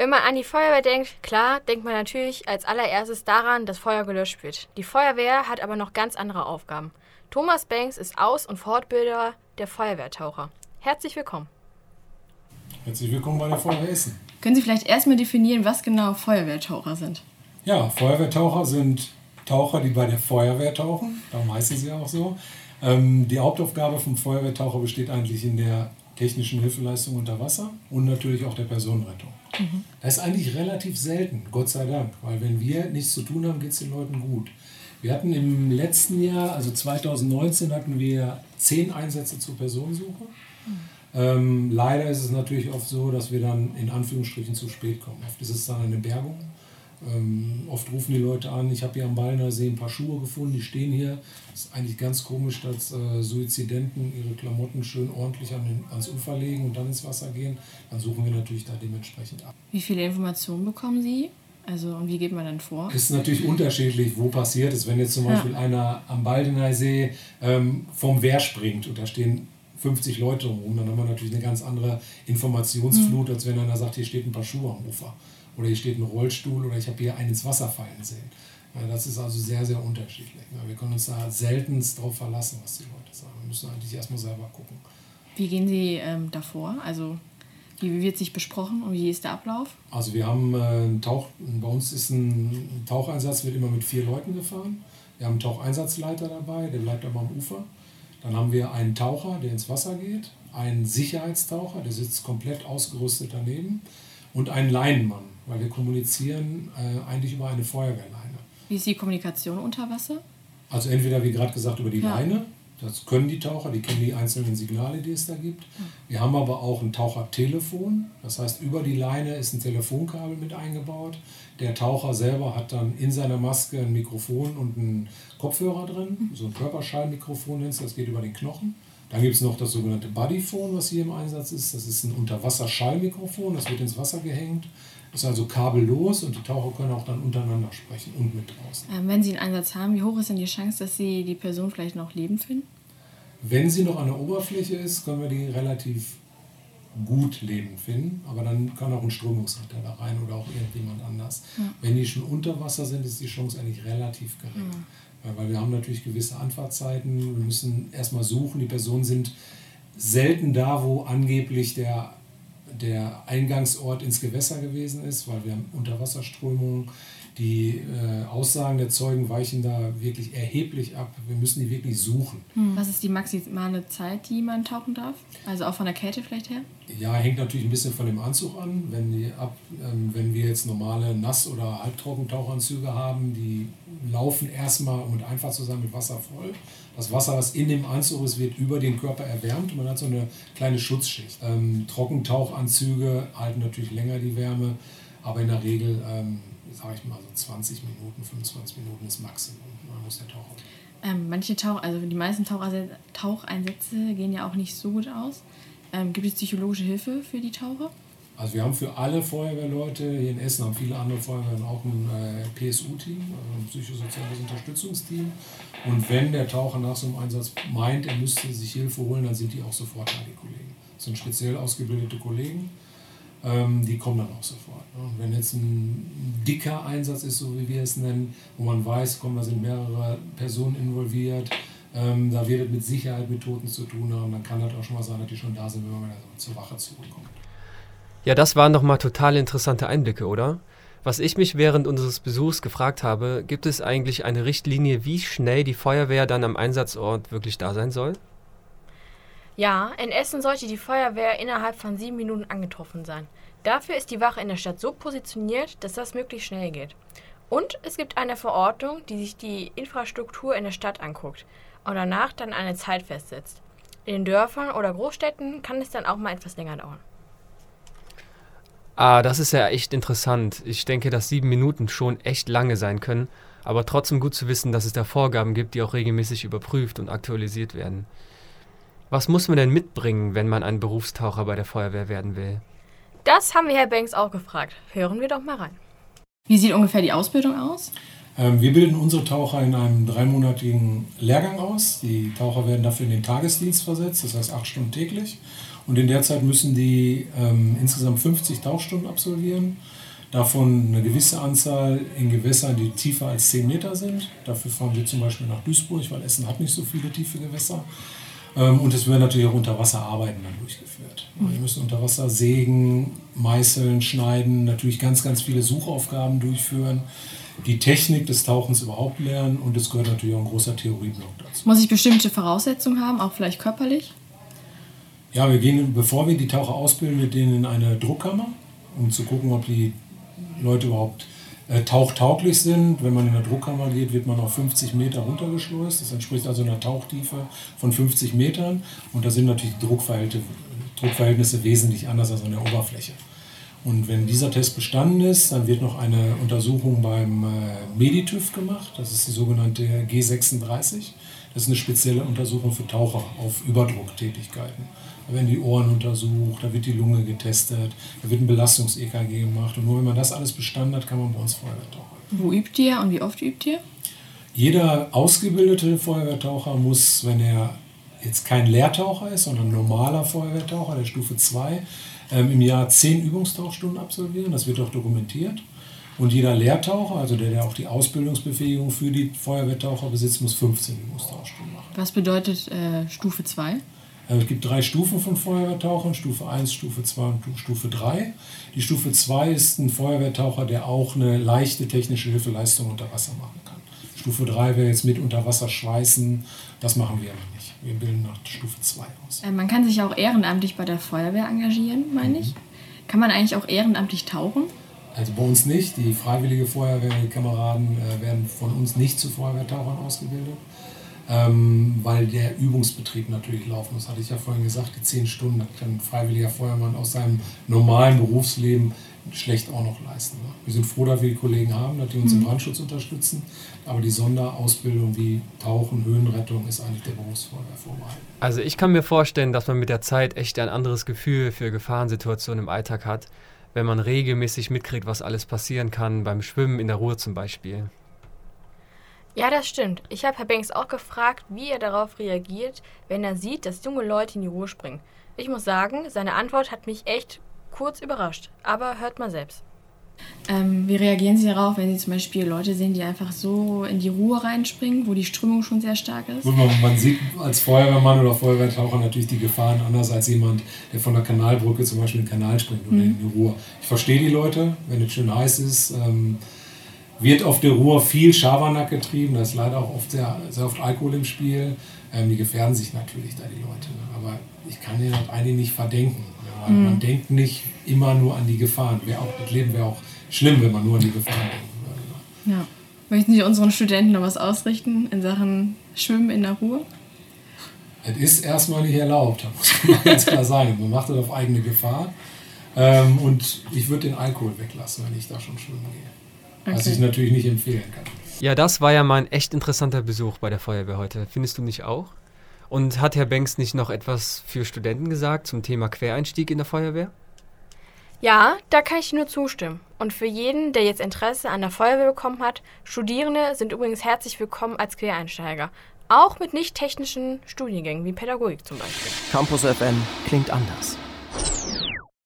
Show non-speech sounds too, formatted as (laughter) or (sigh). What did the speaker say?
Wenn man an die Feuerwehr denkt, klar, denkt man natürlich als allererstes daran, dass Feuer gelöscht wird. Die Feuerwehr hat aber noch ganz andere Aufgaben. Thomas Banks ist Aus- und Fortbilder der Feuerwehrtaucher. Herzlich willkommen. Herzlich willkommen bei der Feuerwehr Essen. Können Sie vielleicht erstmal definieren, was genau Feuerwehrtaucher sind? Ja, Feuerwehrtaucher sind Taucher, die bei der Feuerwehr tauchen. Darum heißen sie auch so. Ähm, die Hauptaufgabe vom Feuerwehrtaucher besteht eigentlich in der technischen Hilfeleistung unter Wasser und natürlich auch der Personenrettung. Mhm. Das ist eigentlich relativ selten, Gott sei Dank, weil wenn wir nichts zu tun haben, geht es den Leuten gut. Wir hatten im letzten Jahr, also 2019, hatten wir zehn Einsätze zur Personensuche. Mhm. Ähm, leider ist es natürlich oft so, dass wir dann in Anführungsstrichen zu spät kommen. Oft ist es dann eine Bergung. Ähm, oft rufen die Leute an, ich habe hier am Ballner See ein paar Schuhe gefunden, die stehen hier. Das ist eigentlich ganz komisch, dass äh, Suizidenten ihre Klamotten schön ordentlich an den, ans Ufer legen und dann ins Wasser gehen. Dann suchen wir natürlich da dementsprechend ab. Wie viele Informationen bekommen Sie? Also und wie geht man dann vor? Ist natürlich unterschiedlich, wo passiert es. Wenn jetzt zum Beispiel ja. einer am Baldener See ähm, vom Wehr springt und da stehen 50 Leute rum, dann haben wir natürlich eine ganz andere Informationsflut, mhm. als wenn einer sagt, hier steht ein paar Schuhe am Ufer oder hier steht ein Rollstuhl oder ich habe hier einen ins Wasser fallen sehen. Das ist also sehr, sehr unterschiedlich. Wir können uns da seltenst darauf verlassen, was die Leute sagen. Wir müssen eigentlich erstmal selber gucken. Wie gehen Sie ähm, davor? Also wie wird sich besprochen und wie ist der Ablauf? Also wir haben äh, einen Tauch, bei uns ist ein Taucheinsatz, wird immer mit vier Leuten gefahren. Wir haben einen Taucheinsatzleiter dabei, der bleibt aber am Ufer. Dann haben wir einen Taucher, der ins Wasser geht, einen Sicherheitstaucher, der sitzt komplett ausgerüstet daneben und einen Leinenmann, weil wir kommunizieren äh, eigentlich über eine Feuerwehrleine. Wie ist die Kommunikation unter Wasser? Also entweder, wie gerade gesagt, über die ja. Leine. Das können die Taucher, die kennen die einzelnen Signale, die es da gibt. Wir haben aber auch ein Tauchertelefon. Das heißt, über die Leine ist ein Telefonkabel mit eingebaut. Der Taucher selber hat dann in seiner Maske ein Mikrofon und einen Kopfhörer drin, so ein Körperschallmikrofon das geht über den Knochen. Dann gibt es noch das sogenannte Buddyphone, was hier im Einsatz ist. Das ist ein Unterwasserschallmikrofon, das wird ins Wasser gehängt. Das ist also kabellos und die Taucher können auch dann untereinander sprechen und mit draußen. Ähm, wenn Sie einen Einsatz haben, wie hoch ist denn die Chance, dass Sie die Person vielleicht noch lebend finden? Wenn sie noch an der Oberfläche ist, können wir die relativ gut leben finden, aber dann kann auch ein Strömungsritter da rein oder auch irgendjemand anders. Ja. Wenn die schon unter Wasser sind, ist die Chance eigentlich relativ gering. Ja. Weil wir haben natürlich gewisse Anfahrtzeiten, wir müssen erstmal suchen, die Personen sind selten da, wo angeblich der, der Eingangsort ins Gewässer gewesen ist, weil wir haben Unterwasserströmungen, die äh, Aussagen der Zeugen weichen da wirklich erheblich ab. Wir müssen die wirklich suchen. Hm. Was ist die maximale Zeit, die man tauchen darf? Also auch von der Kälte vielleicht her? Ja, hängt natürlich ein bisschen von dem Anzug an. Wenn, die ab, ähm, wenn wir jetzt normale Nass- oder Halbtrockentauchanzüge haben, die laufen erstmal, um einfach zu sein, mit Wasser voll. Das Wasser, was in dem Anzug ist, wird über den Körper erwärmt und man hat so eine kleine Schutzschicht. Ähm, Trockentauchanzüge halten natürlich länger die Wärme, aber in der Regel ähm, sage ich mal, so 20 Minuten, 25 Minuten ist Maximum. Dann muss der Taucher. Ähm, manche Tauch, also die meisten Taucheinsätze gehen ja auch nicht so gut aus. Ähm, gibt es psychologische Hilfe für die Taucher? Also wir haben für alle Feuerwehrleute, hier in Essen haben viele andere Feuerwehren auch ein äh, PSU-Team, also ein psychosoziales Unterstützungsteam. Und wenn der Taucher nach so einem Einsatz meint, er müsste sich Hilfe holen, dann sind die auch sofort da, die Kollegen. Das sind speziell ausgebildete Kollegen ähm, die kommen dann auch sofort. Ne? Wenn jetzt ein dicker Einsatz ist, so wie wir es nennen, wo man weiß, komm, da sind mehrere Personen involviert, ähm, da wird es mit Sicherheit mit Toten zu tun haben, dann kann das auch schon mal sein, dass die schon da sind, wenn man zur Wache zurückkommt. Ja, das waren nochmal total interessante Einblicke, oder? Was ich mich während unseres Besuchs gefragt habe, gibt es eigentlich eine Richtlinie, wie schnell die Feuerwehr dann am Einsatzort wirklich da sein soll? Ja, in Essen sollte die Feuerwehr innerhalb von sieben Minuten angetroffen sein. Dafür ist die Wache in der Stadt so positioniert, dass das möglichst schnell geht. Und es gibt eine Verordnung, die sich die Infrastruktur in der Stadt anguckt und danach dann eine Zeit festsetzt. In den Dörfern oder Großstädten kann es dann auch mal etwas länger dauern. Ah, das ist ja echt interessant. Ich denke, dass sieben Minuten schon echt lange sein können, aber trotzdem gut zu wissen, dass es da Vorgaben gibt, die auch regelmäßig überprüft und aktualisiert werden. Was muss man denn mitbringen, wenn man ein Berufstaucher bei der Feuerwehr werden will? Das haben wir Herr Banks auch gefragt. Hören wir doch mal rein. Wie sieht ungefähr die Ausbildung aus? Ähm, wir bilden unsere Taucher in einem dreimonatigen Lehrgang aus. Die Taucher werden dafür in den Tagesdienst versetzt, das heißt acht Stunden täglich. Und in der Zeit müssen die ähm, insgesamt 50 Tauchstunden absolvieren. Davon eine gewisse Anzahl in Gewässern, die tiefer als 10 Meter sind. Dafür fahren wir zum Beispiel nach Duisburg, weil Essen hat nicht so viele tiefe Gewässer. Ähm, und es werden natürlich auch Unterwasserarbeiten dann durchgeführt. Wir müssen unter Wasser sägen, meißeln, schneiden, natürlich ganz, ganz viele Suchaufgaben durchführen, die Technik des Tauchens überhaupt lernen und es gehört natürlich auch ein großer Theorieblock dazu. Muss ich bestimmte Voraussetzungen haben, auch vielleicht körperlich? Ja, wir gehen, bevor wir die Taucher ausbilden, mit denen in eine Druckkammer, um zu gucken, ob die Leute überhaupt äh, tauchtauglich sind. Wenn man in der Druckkammer geht, wird man auf 50 Meter runtergeschleust. Das entspricht also einer Tauchtiefe von 50 Metern. Und da sind natürlich die Druckverhältnisse, Druckverhältnisse wesentlich anders als an der Oberfläche. Und wenn dieser Test bestanden ist, dann wird noch eine Untersuchung beim äh, Meditüv gemacht. Das ist die sogenannte G36. Das ist eine spezielle Untersuchung für Taucher auf Überdrucktätigkeiten. Da werden die Ohren untersucht, da wird die Lunge getestet, da wird ein Belastungs-EKG gemacht. Und nur wenn man das alles bestanden hat, kann man bei uns Feuerwehr tauchen. Wo übt ihr und wie oft übt ihr? Jeder ausgebildete Feuerwehrtaucher muss, wenn er jetzt kein Lehrtaucher ist, sondern ein normaler Feuerwehrtaucher der Stufe 2, ähm, im Jahr 10 Übungstauchstunden absolvieren. Das wird auch dokumentiert. Und jeder Lehrtaucher, also der, der auch die Ausbildungsbefähigung für die Feuerwehrtaucher besitzt, muss 15 Übungstauchstunden machen. Was bedeutet äh, Stufe 2? Äh, Es gibt drei Stufen von Feuerwehrtauchern, Stufe 1, Stufe 2 und Stufe 3. Die Stufe 2 ist ein Feuerwehrtaucher, der auch eine leichte technische Hilfeleistung unter Wasser machen kann. Stufe 3 wäre jetzt mit unter Wasser schweißen, das machen wir aber nicht. Wir bilden nach Stufe 2 aus. Äh, man kann sich auch ehrenamtlich bei der Feuerwehr engagieren, meine ich. Kann man eigentlich auch ehrenamtlich tauchen? Also bei uns nicht. Die freiwillige Feuerwehr, die Kameraden äh, werden von uns nicht zu Feuerwehrtauchern ausgebildet, ähm, weil der Übungsbetrieb natürlich laufen muss. Hatte ich ja vorhin gesagt, die zehn Stunden kann ein freiwilliger Feuermann aus seinem normalen Berufsleben schlecht auch noch leisten. Ne? Wir sind froh, dass wir die Kollegen haben, dass die uns im Brandschutz unterstützen. Aber die Sonderausbildung wie Tauchen, Höhenrettung ist eigentlich der Berufsfeuerwehr vorbehalten. Also ich kann mir vorstellen, dass man mit der Zeit echt ein anderes Gefühl für Gefahrensituationen im Alltag hat, wenn man regelmäßig mitkriegt, was alles passieren kann, beim Schwimmen in der Ruhr zum Beispiel. Ja, das stimmt. Ich habe Herr Banks auch gefragt, wie er darauf reagiert, wenn er sieht, dass junge Leute in die Ruhe springen. Ich muss sagen, seine Antwort hat mich echt kurz überrascht. Aber hört mal selbst. Ähm, wie reagieren Sie darauf, wenn Sie zum Beispiel Leute sehen, die einfach so in die Ruhe reinspringen, wo die Strömung schon sehr stark ist? Gut, man, man sieht als Feuerwehrmann oder Feuerwehrtaucher natürlich die Gefahren anders als jemand, der von der Kanalbrücke zum Beispiel in den Kanal springt oder in die Ruhr. Ich verstehe die Leute, wenn es schön heiß ist. Ähm, wird auf der Ruhr viel Schabernack getrieben, da ist leider auch oft sehr, sehr oft Alkohol im Spiel. Ähm, die gefährden sich natürlich da, die Leute. Ne? Aber ich kann ihnen halt eigentlich nicht verdenken. Ja, weil Man denkt nicht immer nur an die Gefahren. Wär auch, das Leben wäre auch schlimm, wenn man nur an die Gefahren denken würde. Ja. Möchten Sie unseren Studenten noch was ausrichten in Sachen Schwimmen in der Ruhe? Es ist erstmal nicht erlaubt, (laughs) da muss man ganz klar sagen. Man macht das auf eigene Gefahr. Ähm, und ich würde den Alkohol weglassen, wenn ich da schon schwimmen gehe. Was Okay. ich natürlich nicht empfehlen kann. Ja, das war ja mal ein echt interessanter Besuch bei der Feuerwehr heute. Findest du nicht auch? Und hat Herr Banks nicht noch etwas für Studenten gesagt zum Thema Quereinstieg in der Feuerwehr? Ja, da kann ich nur zustimmen. Und für jeden, der jetzt Interesse an der Feuerwehr bekommen hat, Studierende sind übrigens herzlich willkommen als Quereinsteiger. Auch mit nicht technischen Studiengängen wie Pädagogik zum Beispiel. Campus FM klingt anders.